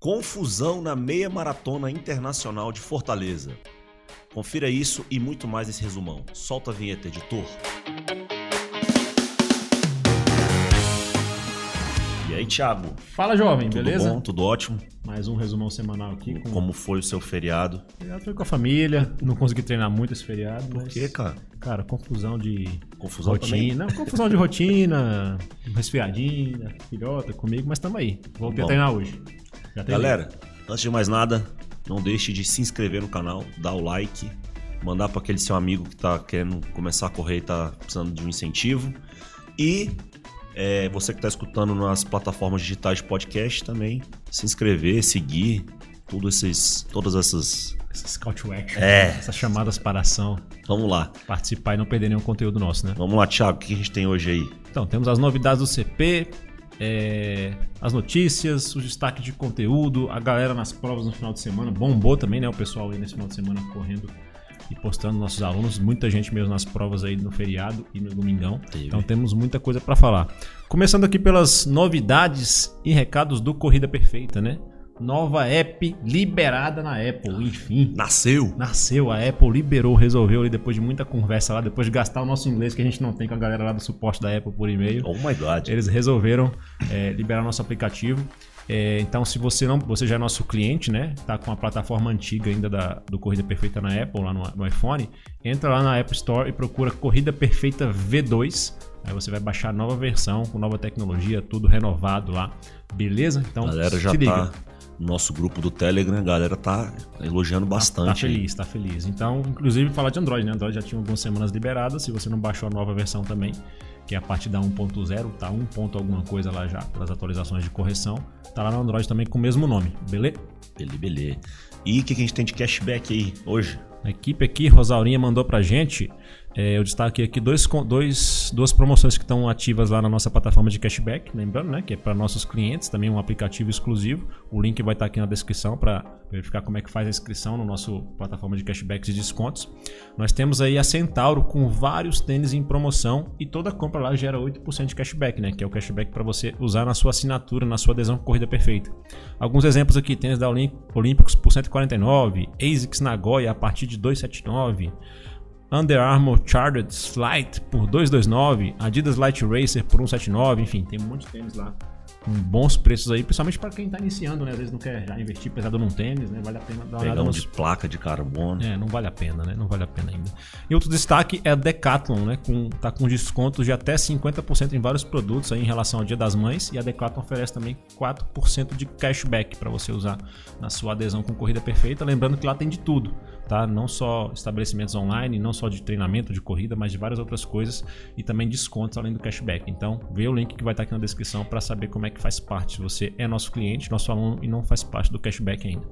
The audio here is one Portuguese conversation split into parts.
Confusão na meia maratona internacional de Fortaleza. Confira isso e muito mais nesse resumão. Solta a vinheta, editor. E aí, Thiago? Fala, jovem, Tudo beleza? bom? Tudo ótimo? Mais um resumão semanal aqui. Com... Como foi o seu feriado? Feriado foi com a família, não consegui treinar muito esse feriado. Por mas, quê, cara? Cara, confusão de Confusão rotina. Não, confusão de rotina, resfriadinha, filhota comigo, mas tamo aí. Voltei Bom. a treinar hoje. Galera, antes de mais nada, não deixe de se inscrever no canal, dar o like, mandar para aquele seu amigo que tá querendo começar a correr e tá precisando de um incentivo. E é, você que tá escutando nas plataformas digitais de podcast também, se inscrever, seguir, tudo esses, todas essas. Essas call to action, É. essas chamadas para ação, Vamos lá. participar e não perder nenhum conteúdo nosso, né? Vamos lá, Thiago, o que a gente tem hoje aí? Então, temos as novidades do CP, é, as notícias, os destaques de conteúdo, a galera nas provas no final de semana. Bombou também, né? O pessoal aí nesse final de semana correndo e postando nossos alunos. Muita gente mesmo nas provas aí no feriado e no domingão. Então temos muita coisa para falar. Começando aqui pelas novidades e recados do Corrida Perfeita, né? Nova app liberada na Apple, enfim. Nasceu! Nasceu, a Apple liberou, resolveu ali depois de muita conversa lá, depois de gastar o nosso inglês que a gente não tem com a galera lá do suporte da Apple por e-mail. Oh my god. Eles resolveram é, liberar nosso aplicativo. É, então, se você não, você já é nosso cliente, né? Tá com a plataforma antiga ainda da, do Corrida Perfeita na Apple, lá no, no iPhone, entra lá na App Store e procura Corrida Perfeita V2. Aí você vai baixar a nova versão, com nova tecnologia, tudo renovado lá. Beleza? Então, galera já se liga. tá nosso grupo do Telegram, a galera tá elogiando Tá bastante. aí. feliz, tá feliz. Então, inclusive falar de Android, né? Android já tinha algumas semanas liberadas. Se você não baixou a nova versão também, que é a partir da 1.0, tá 1 ponto alguma coisa lá já, pelas atualizações de correção. Tá lá no Android também com o mesmo nome, beleza? Beleza, beleza. E o que, que a gente tem de cashback aí hoje? A equipe aqui, Rosaurinha, mandou pra gente. É, eu destaquei aqui dois, dois, duas promoções que estão ativas lá na nossa plataforma de cashback. Lembrando, né? Que é para nossos clientes, também um aplicativo exclusivo. O link vai estar aqui na descrição para verificar como é que faz a inscrição no nosso plataforma de cashbacks e descontos. Nós temos aí a Centauro com vários tênis em promoção e toda compra lá gera 8% de cashback, né? Que é o cashback para você usar na sua assinatura, na sua adesão com Corrida Perfeita. Alguns exemplos aqui: tênis da Olímpicos por 149, ASICS Nagoya a partir de 279. Under Armour Chartered Flight por 229, Adidas Light Racer por 179, enfim, tem um monte de tênis lá com bons preços aí, principalmente para quem tá iniciando, né? Às vezes não quer já investir pesado num tênis, né? Vale a pena dar uma Pegar olhada um nos de placa de carbono. é, não vale a pena, né? Não vale a pena ainda. E outro destaque é a Decathlon, né? Com, tá com descontos de até 50% em vários produtos aí em relação ao Dia das Mães. E a Decathlon oferece também 4% de cashback para você usar na sua adesão com Corrida Perfeita. Lembrando que lá tem de tudo, tá? Não só estabelecimentos online, não só de treinamento de corrida, mas de várias outras coisas e também descontos além do cashback. Então, vê o link que vai estar aqui na descrição para saber como é que faz parte. Se você é nosso cliente, nosso aluno e não faz parte do cashback ainda.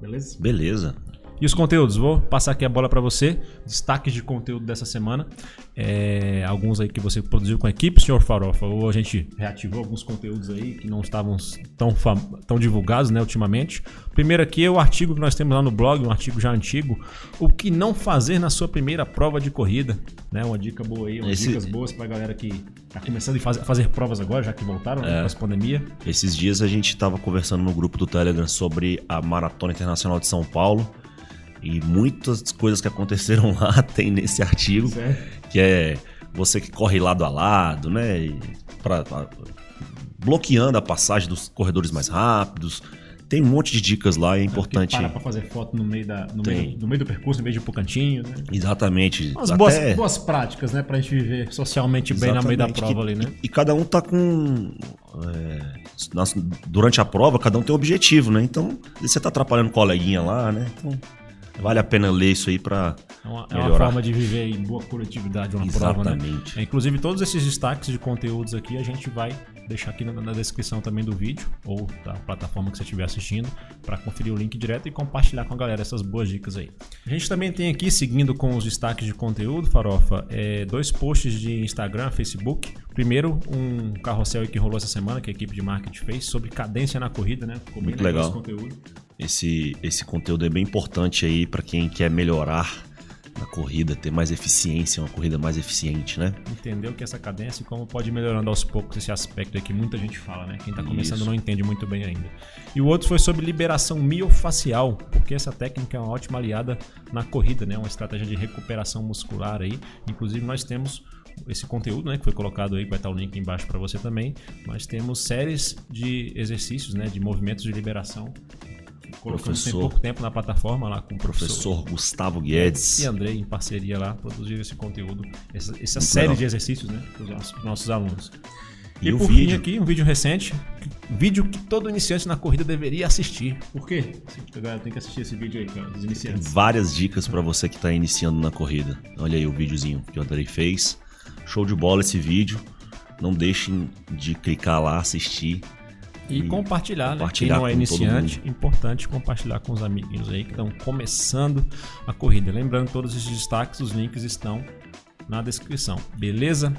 Beleza? Beleza. E os conteúdos? Vou passar aqui a bola para você. Destaques de conteúdo dessa semana. É, alguns aí que você produziu com a equipe, senhor Farofa. Ou a gente reativou alguns conteúdos aí que não estavam tão, tão divulgados né, ultimamente. Primeiro aqui é o artigo que nós temos lá no blog, um artigo já antigo. O que não fazer na sua primeira prova de corrida. Né? Uma dica boa aí, umas Esse- dicas boas pra galera que tá começando a fazer, fazer provas agora, já que voltaram né, pós pandemia. Esses dias a gente tava conversando no grupo do Telegram sobre a Maratona Internacional de São Paulo. E muitas coisas que aconteceram lá tem nesse artigo. Certo. que é você que corre lado a lado, né? pra- pra- bloqueando a passagem dos corredores mais rápidos. Tem um monte de dicas lá, é importante. Para pra fazer foto no meio, da, no, meio, no meio do percurso, em vez de ir pro cantinho, né? Exatamente. Umas até- boas, boas práticas, né? Pra gente viver socialmente bem no meio da Exatamente, prova que- ali, né? E, e cada um tá com. é, durante a prova, cada um tem um objetivo, né? Então, você tá atrapalhando o coleguinha lá, né? Então, vale a pena ler isso aí pra. É uma, é uma melhorar. forma de viver em boa coletividade uma prova, né? Exatamente. É, inclusive, todos esses destaques de conteúdos aqui a gente vai deixar aqui na, na descrição também do vídeo ou da plataforma que você estiver assistindo para conferir o link direto e compartilhar com a galera essas boas dicas aí. A gente também tem aqui, seguindo com os destaques de conteúdo, Farofa, é, dois posts de Instagram, Facebook. Primeiro, um carrossel que rolou essa semana que a equipe de marketing fez sobre cadência na corrida, né? Ficou bem Muito legal legal. esse conteúdo. Esse, esse conteúdo é bem importante aí pra quem quer melhorar na corrida, ter mais eficiência, uma corrida mais eficiente, né? Entender o que essa cadência e como pode ir melhorando aos poucos esse aspecto aí que muita gente fala, né? Quem tá começando Isso. não entende muito bem ainda. E o outro foi sobre liberação miofacial, porque essa técnica é uma ótima aliada na corrida, né? Uma estratégia de recuperação muscular aí. Inclusive nós temos esse conteúdo, né, que foi colocado aí, vai estar o link embaixo para você também. Nós temos séries de exercícios, né, de movimentos de liberação. Colocamos tem Professor- pouco tempo na plataforma lá com o professor Professor Gustavo Guedes. e Andrei, em parceria lá, produziram esse conteúdo, essa, essa Muito série legal. de exercícios, né, para os nossos, alunos. E, E o por vídeo? fim aqui, um vídeo recente, vídeo que todo iniciante na corrida deveria assistir. Por quê? Galera tem que assistir esse vídeo aí, cara, Tem iniciantes. várias dicas para você que tá iniciando na corrida. Olha aí o videozinho que o Andrei fez. Show de bola esse vídeo. Não deixem de clicar lá, assistir. E, E compartilhar, compartilhar né? Quem não é iniciante, importante compartilhar com os amiguinhos aí que estão começando a corrida. Lembrando, todos esses destaques, os links estão na descrição, beleza?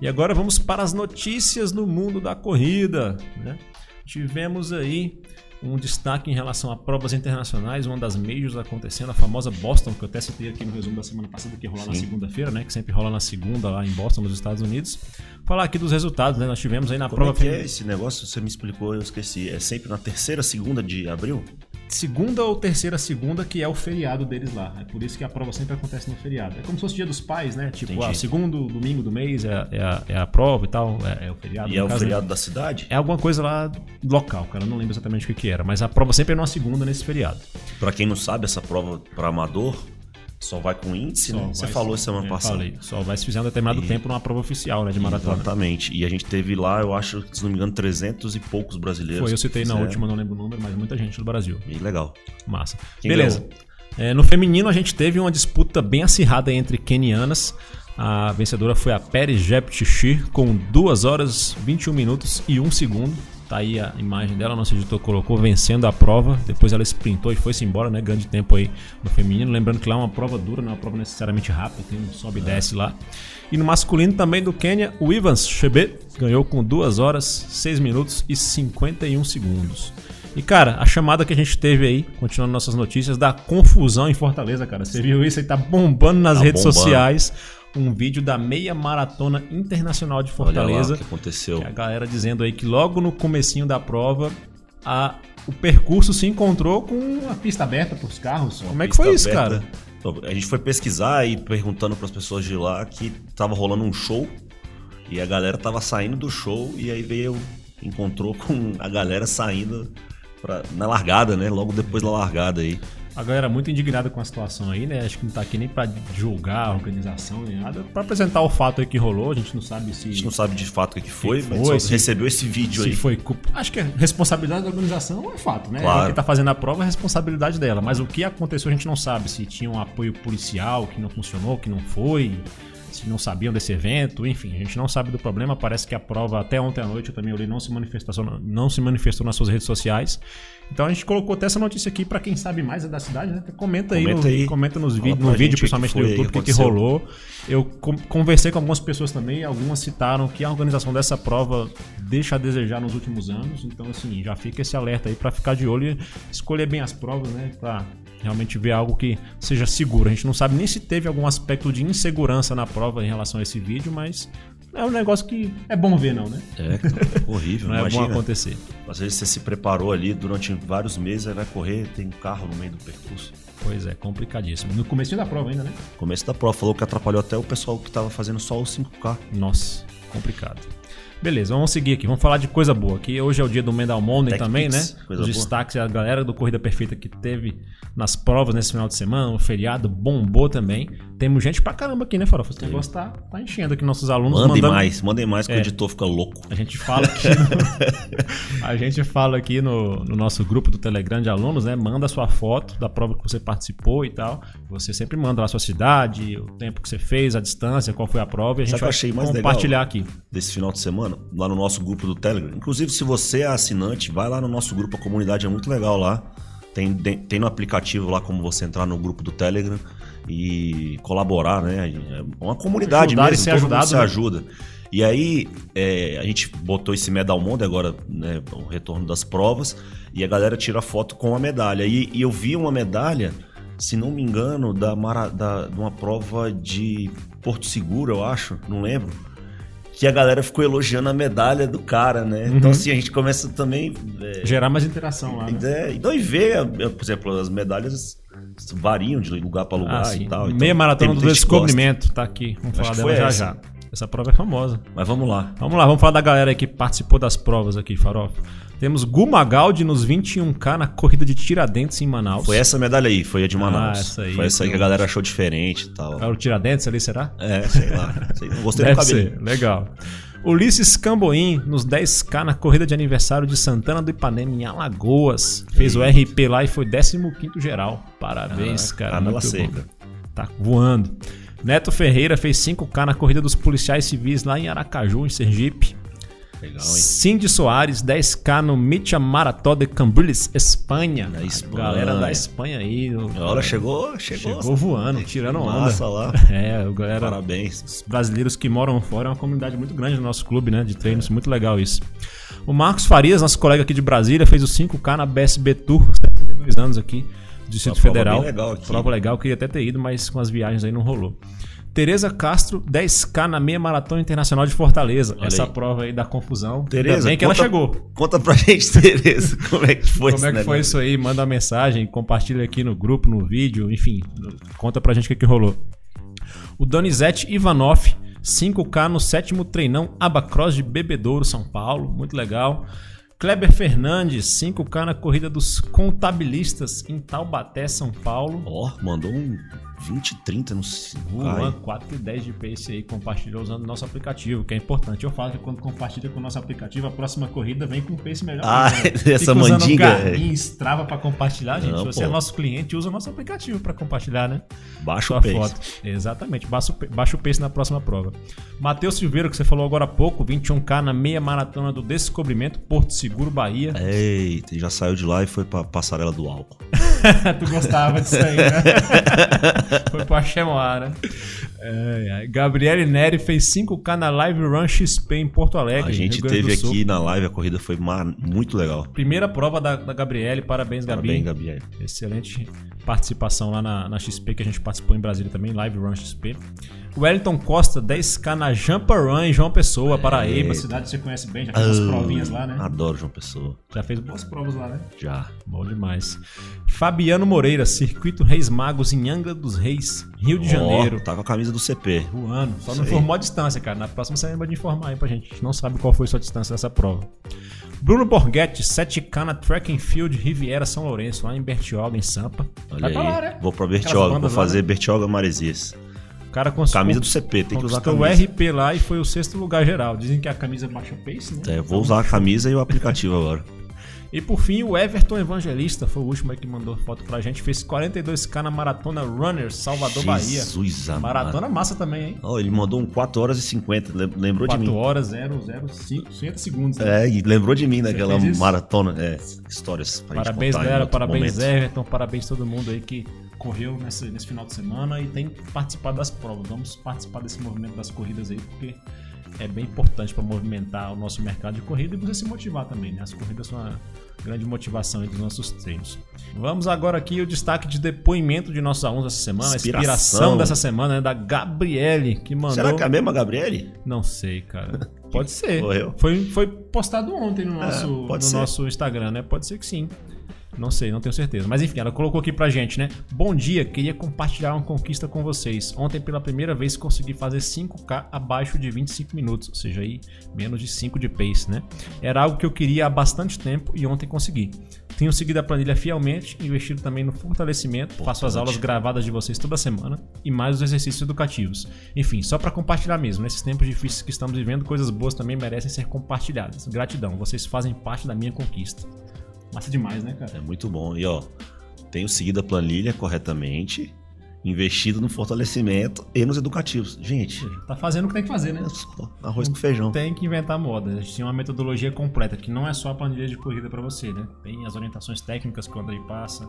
E agora vamos para as notícias no mundo da corrida, né? Tivemos aí um destaque em relação a provas internacionais, uma das majors acontecendo, a famosa Boston, que eu até citei aqui no resumo da semana passada, que ia rolar na Sim. segunda-feira, né? Que sempre rola na segunda lá em Boston, nos Estados Unidos. Falar aqui dos resultados, né? Nós tivemos aí na Como é prova que é esse negócio? Você me explicou, eu esqueci. É sempre na terceira, segunda de abril? Segunda ou terceira segunda, que é o feriado deles lá. É por isso que a prova sempre acontece no feriado. É como se fosse dia dos pais, né? Tipo, Entendi. ah, segundo domingo do mês é, a- é a, é a prova e tal, é, é o feriado. E é o caso, feriado da cidade? É alguma coisa lá local, cara. Eu não lembro exatamente o que, que era. Mas a prova sempre é numa segunda nesse feriado. Pra quem não sabe, essa prova para amador só vai com índice, Só né? Você falou semana é, passada. Falei. Só vai se fizer um determinado tempo numa prova oficial, né? De maratona. Exatamente. E a gente teve lá, eu acho, se não me engano, 300 e poucos brasileiros. Foi, eu citei na fizeram. última, não lembro o número, mas muita gente do Brasil. E legal. Massa. Quem Beleza. É, no feminino, a gente teve uma disputa bem acirrada entre kenianas. A vencedora foi a Peri Jepchichi, com 2 horas, 21 minutos e 1 segundo. Tá aí a imagem dela, nosso editor colocou vencendo a prova. Depois ela sprintou e foi-se embora, né? Grande tempo aí no feminino. Lembrando que lá é uma prova dura, não é uma prova necessariamente rápida, tem um sobe e desce lá. E no masculino também do Quênia, o Ivans Chebet ganhou com 2 horas, 6 minutos e 51 segundos. E, cara, a chamada que a gente teve aí, continuando nossas notícias, da confusão em Fortaleza, cara. Você viu isso aí? Tá bombando nas Tá redes bombando. sociais. Um vídeo da meia maratona internacional de Olha Fortaleza. lá o que aconteceu. Que a galera dizendo aí que logo no comecinho da prova, a, o percurso se encontrou com a pista aberta para os carros. Como é que foi isso, aberta. cara? Então, A gente foi pesquisar e perguntando para as pessoas de lá que tava rolando um show e a galera tava saindo do show e aí veio, encontrou com a galera saindo pra, na largada, né? Logo depois da largada aí. A galera muito indignada com a situação aí, né? Acho que não tá aqui nem pra julgar a organização nem nada. Pra apresentar o fato aí que rolou, a gente não sabe se. A gente não sabe de fato o que, foi, Que mas foi, só se- recebeu esse vídeo Se aí. foi culpa. Acho que a responsabilidade da organização é fato, né? Claro. Quem tá fazendo a prova é a responsabilidade dela. Mas o que aconteceu a gente não sabe. Se tinha um apoio policial que não funcionou, que não foi. Se não sabiam desse evento, enfim, a gente não sabe do problema. Parece que a prova, até ontem à noite, eu também olhei, não se manifestou, não se manifestou nas suas redes sociais. Então a gente colocou até essa notícia aqui pra quem sabe mais é da cidade, né? Comenta aí, Comenta no, aí. comenta nos vídeos, no vídeo, principalmente no YouTube, o que, que rolou. Eu con- conversei com algumas pessoas também, algumas citaram que a organização dessa prova deixa a desejar nos últimos anos. Então, assim, já fica esse alerta aí pra ficar de olho e escolher bem as provas, né? Pra realmente ver algo que seja seguro. A gente não sabe nem se teve algum aspecto de insegurança na prova em relação a esse vídeo, mas é um negócio que é bom ver, não, né? É, horrível. Não é imagina. bom acontecer. Às vezes você se preparou ali durante vários meses, aí vai correr, tem um carro no meio do percurso. Pois é, complicadíssimo. No começo da prova ainda, né? Começo da prova falou que atrapalhou até o pessoal que tava fazendo só o 5K. Nossa, complicado. Beleza, vamos seguir aqui. Vamos falar de coisa boa. Que hoje é o dia do Mendal Monday Tech também, né? Pix, Os boa. destaques, a galera do Corrida Perfeita que teve nas provas nesse final de semana, o feriado bombou também. Temos gente pra caramba aqui, né, Farofa? Esse negócio tá, tá enchendo aqui nossos alunos. Mandem mandando- mais, mandem mais que É. o editor fica louco. A gente fala aqui, no, a gente fala aqui no, no nosso grupo do Telegram de alunos, né? Manda sua foto da prova que você participou e tal. Você sempre manda lá a sua cidade, o tempo que você fez, a distância, qual foi a prova. E a gente Sabe vai achei mais compartilhar legal? aqui. Desse final de semana, lá no nosso grupo do Telegram. Inclusive, se você é assinante, vai lá no nosso grupo, a comunidade é muito legal lá. Tem, tem no aplicativo lá como você entrar no grupo do Telegram e colaborar, né? É uma comunidade Ajudar e mesmo, todo ajudado, mundo se né? ajuda. E aí, é, a gente botou esse Medal Monde agora, né, o retorno das provas, e a galera tira foto com a medalha. E, e eu vi uma medalha se não me engano, da, Mara, da, de uma prova de Porto Seguro, eu acho, não lembro. Que a galera ficou elogiando a medalha do cara, né? Então, assim, a gente começa também. é, Gerar mais interação lá, né? é, então, e ver, por exemplo, as medalhas variam de lugar para lugar Ah, e tal. então Meia maratona tem do descobrimento, tá aqui. Vamos Acho falar dela já já. Essa prova é famosa. Mas vamos lá. Vamos lá, vamos falar da galera aí que participou das provas aqui, Farofa. Temos Gu Magaldi nos 21K na corrida de Tiradentes em Manaus. Foi essa medalha aí, foi a de Manaus. Ah, essa aí, foi essa aí que a galera achou diferente e tal. Era o Tiradentes ali, será? É, sei lá. Não gostei do Deve cabelo. ser, legal. Ulisses Camboim nos 10K na corrida de aniversário de Santana do Ipanema em Alagoas. Fez o RP lá e foi 15º geral. Parabéns, Ah, cara. muito seca. bom. Tá voando. Neto Ferreira fez 5K na corrida dos policiais civis lá em Aracaju, em Sergipe. Legal, hein? Cindy Soares, 10K no Mitja Marató de Cambrils, Espanha. Da Espanha. Galera da Espanha aí. o- Olha, chegou, chegou. Chegou voando, tirando onda. Massa lá. É, galera Parabéns. os brasileiros que moram fora é uma comunidade muito grande no nosso clube, né? De treinos, muito legal isso. O Marcos Farias, nosso colega aqui de Brasília, fez o 5K na BSB Tour, 72 anos aqui, Distrito prova Federal. bem legal aqui. Prova legal, queria até ter ido, mas com as viagens aí não rolou. Tereza Castro, 10K na meia maratona internacional de Fortaleza. Olha Essa aí. prova aí da confusão. Tereza, bem que ela conta- chegou. Conta pra gente, Tereza, como é que foi Como é que foi isso aí? Manda uma mensagem, compartilha aqui no grupo, no vídeo, enfim, conta pra gente o que, que rolou. O Donizete Ivanov, 5K no sétimo treinão Abacross de Bebedouro, São Paulo, muito legal. Kleber Fernandes, 5K na corrida dos contabilistas em Taubaté, São Paulo. Ó, mandou um 20, 30 no 5 Juan, 4 e 10 de pace aí, compartilhou usando o nosso aplicativo, que é importante. Eu falo que quando compartilha com o nosso aplicativo, a próxima corrida vem com um pace melhor. Ah, né? essa mandinga, Garmin, Strava pra compartilhar, gente. Não, Se você pô. é nosso cliente, usa o nosso aplicativo pra compartilhar, né? Baixa Sua o pace. foto. Exatamente, baixa o, baixa o pace na próxima prova. Matheus Silveira, que você falou agora há pouco, 21K na meia maratona do Descobrimento, Porto Seguro, Bahia. Eita, já saiu de lá e foi pra passarela do álcool. tu gostava disso aí, né? Foi pro Axemoá, né? Ai, ai. Gabriele Neri fez 5K na Live Run XP em Porto Alegre. A gente teve aqui na live, a corrida foi muito legal. Primeira prova da, da Gabriele, parabéns, Gabi. Parabéns, Gabriel. Excelente participação lá na, na XP, que a gente participou em Brasília também, Live Run XP. Wellington Costa, 10K na Run em João Pessoa, Paraíba, cidade que você conhece bem, já fez umas Ah, provinhas lá, né? Adoro João Pessoa. Já fez boas provas lá, né? Já. Bom demais. Fabiano Moreira, Circuito Reis Magos em Angra dos Reis, Rio de Ó, Janeiro. tá com a camisa do CP. Voando. Só Isso não aí. informou a distância, cara. Na próxima você lembra de informar aí pra gente. A gente não sabe qual foi sua distância dessa prova. Bruno Borghetti, 7K na Track and Field Riviera São Lourenço, lá em Bertioga, em Sampa. Olha Vai aí. pra lá, né? Vou pra Bertioga, vou bandas lá, fazer né? Bertioga Maresias. Cara conseguiu. Camisa do CP, tem que usar a conquistou o camisa. RP lá e foi o sexto lugar geral. Dizem que a camisa baixa pace, né? É, vou usar a camisa e o aplicativo agora. E por fim, o Everton Evangelista foi o último aí que mandou foto pra gente. Fez 42k na Maratona Runners, Salvador, Bahia. Jesus amado. Maratona massa também, hein? Ó, ele mandou um 4 horas e 50, lem- lembrou de 4 mim. horas, 0, 0, 5, 50 segundos. né? É, e lembrou de mim naquela maratona. É, histórias pra gente Parabéns, contar em galera. Parabéns, momento. Everton. Parabéns todo mundo aí que correu nesse, nesse final de semana e tem participado das provas. Vamos participar desse movimento das corridas aí, porque é bem importante para movimentar o nosso mercado de corrida e você se motivar também, né? As corridas são uma grande motivação aí dos nossos treinos. Vamos agora aqui o destaque de depoimento de nossos alunos essa semana, a Inspiração. inspiração dessa semana, né? Da Gabriele, que mandou. Será que é a mesma Gabriele? Não sei, cara. Pode ser. Morreu. Foi, foi postado ontem no nosso, pode no ser. nosso Instagram, né? Pode ser que sim. Não sei, não tenho certeza. Mas enfim, ela colocou aqui pra gente, né? Bom dia, queria compartilhar uma conquista com vocês. Ontem, pela primeira vez, consegui fazer 5K abaixo de 25 minutos, ou seja, aí menos de 5 de pace, né? Era algo que eu queria há bastante tempo e ontem consegui. Tenho seguido a planilha fielmente, investido também no fortalecimento, faço as aulas gravadas de vocês toda semana e mais os exercícios educativos. Enfim, só para compartilhar mesmo, nesses tempos difíceis que estamos vivendo, coisas boas também merecem ser compartilhadas. Gratidão, vocês fazem parte da minha conquista. Massa demais, né, cara? É muito bom. E ó, tenho seguido a planilha corretamente, investido no fortalecimento e nos educativos. Gente, Tá fazendo o que tem que fazer, né? é arroz com feijão. Tem que inventar moda. A gente tem uma metodologia completa, que não é só a planilha de corrida para você, né? Tem as orientações técnicas que o Andrei passa,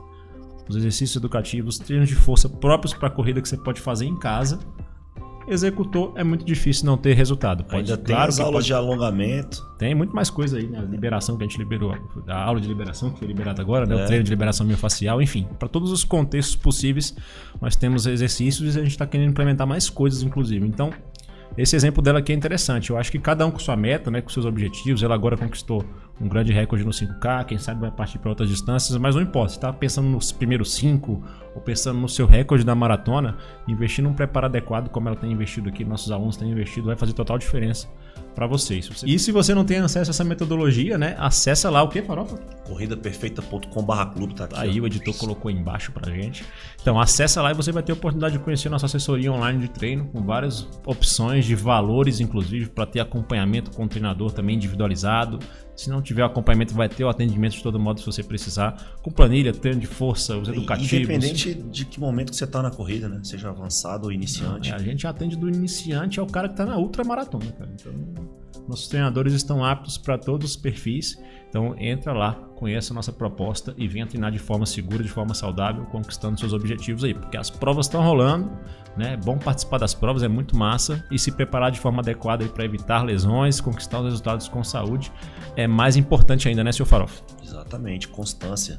os exercícios educativos, treinos de força próprios para corrida que você pode fazer em casa. Executou, é muito difícil não ter resultado. Pode, Ainda tem claro as aulas pode... de alongamento. Tem muito mais coisa aí, né? A liberação que a gente liberou, a aula de liberação que foi liberada agora, né? É. O treino de liberação miofascial, enfim. Para todos os contextos possíveis, nós temos exercícios e a gente está querendo implementar mais coisas, inclusive. Então, esse exemplo dela aqui é interessante. Eu acho que cada um com sua meta, né, com seus objetivos. Ela agora conquistou um grande recorde no 5K, quem sabe vai partir para outras distâncias, mas não importa. Se está pensando nos primeiros 5 ou pensando no seu recorde da maratona, investir num preparo adequado, como ela tem investido aqui, nossos alunos têm investido, vai fazer total diferença para vocês. Você... E se você não tem acesso a essa metodologia, né? Acessa lá o que, Farofa? corridaperfeita.com/clube tá aqui. Aí ó. o editor colocou embaixo pra gente. Então acessa lá e você vai ter a oportunidade de conhecer nossa assessoria online de treino com várias opções de valores, inclusive para ter acompanhamento com o treinador também individualizado. Se não tiver acompanhamento, vai ter o atendimento de todo modo se você precisar, com planilha, treino de força, os educativos. Independente de que momento que você está na corrida, né? Seja avançado ou iniciante. Não, a gente atende do iniciante ao cara que está na ultramaratona, cara. Então, nossos treinadores estão aptos para todos os perfis. Então entra lá, conheça a nossa proposta e venha treinar de forma segura, de forma saudável, conquistando seus objetivos aí, porque as provas estão rolando, né? É bom participar das provas, é muito massa e se preparar de forma adequada para evitar lesões, conquistar os resultados com saúde é mais importante ainda, né, seu Farof? Exatamente, constância.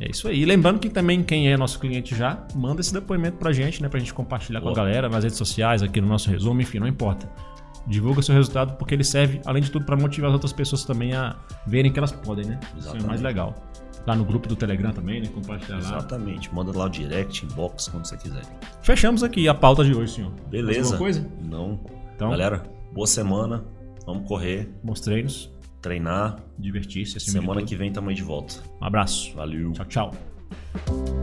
É isso aí. E lembrando que também quem é nosso cliente já, manda esse depoimento pra gente, né? Pra gente compartilhar Boa. com a galera nas redes sociais, aqui no nosso resumo, enfim, não importa. Divulga seu resultado porque ele serve, além de tudo, para motivar as outras pessoas também a verem que elas podem, né? Exatamente. Isso é mais legal. Lá no grupo do Telegram também, né? Compartilhar lá. Exatamente. Manda lá o direct, inbox, quando você quiser. Fechamos aqui a pauta de hoje, senhor. Beleza. alguma coisa? Não. Então, Galera, boa semana. Vamos correr. Bons treinos. Treinar. Divertir-se. Semana que vem também de volta. Um abraço. Valeu. Tchau, tchau.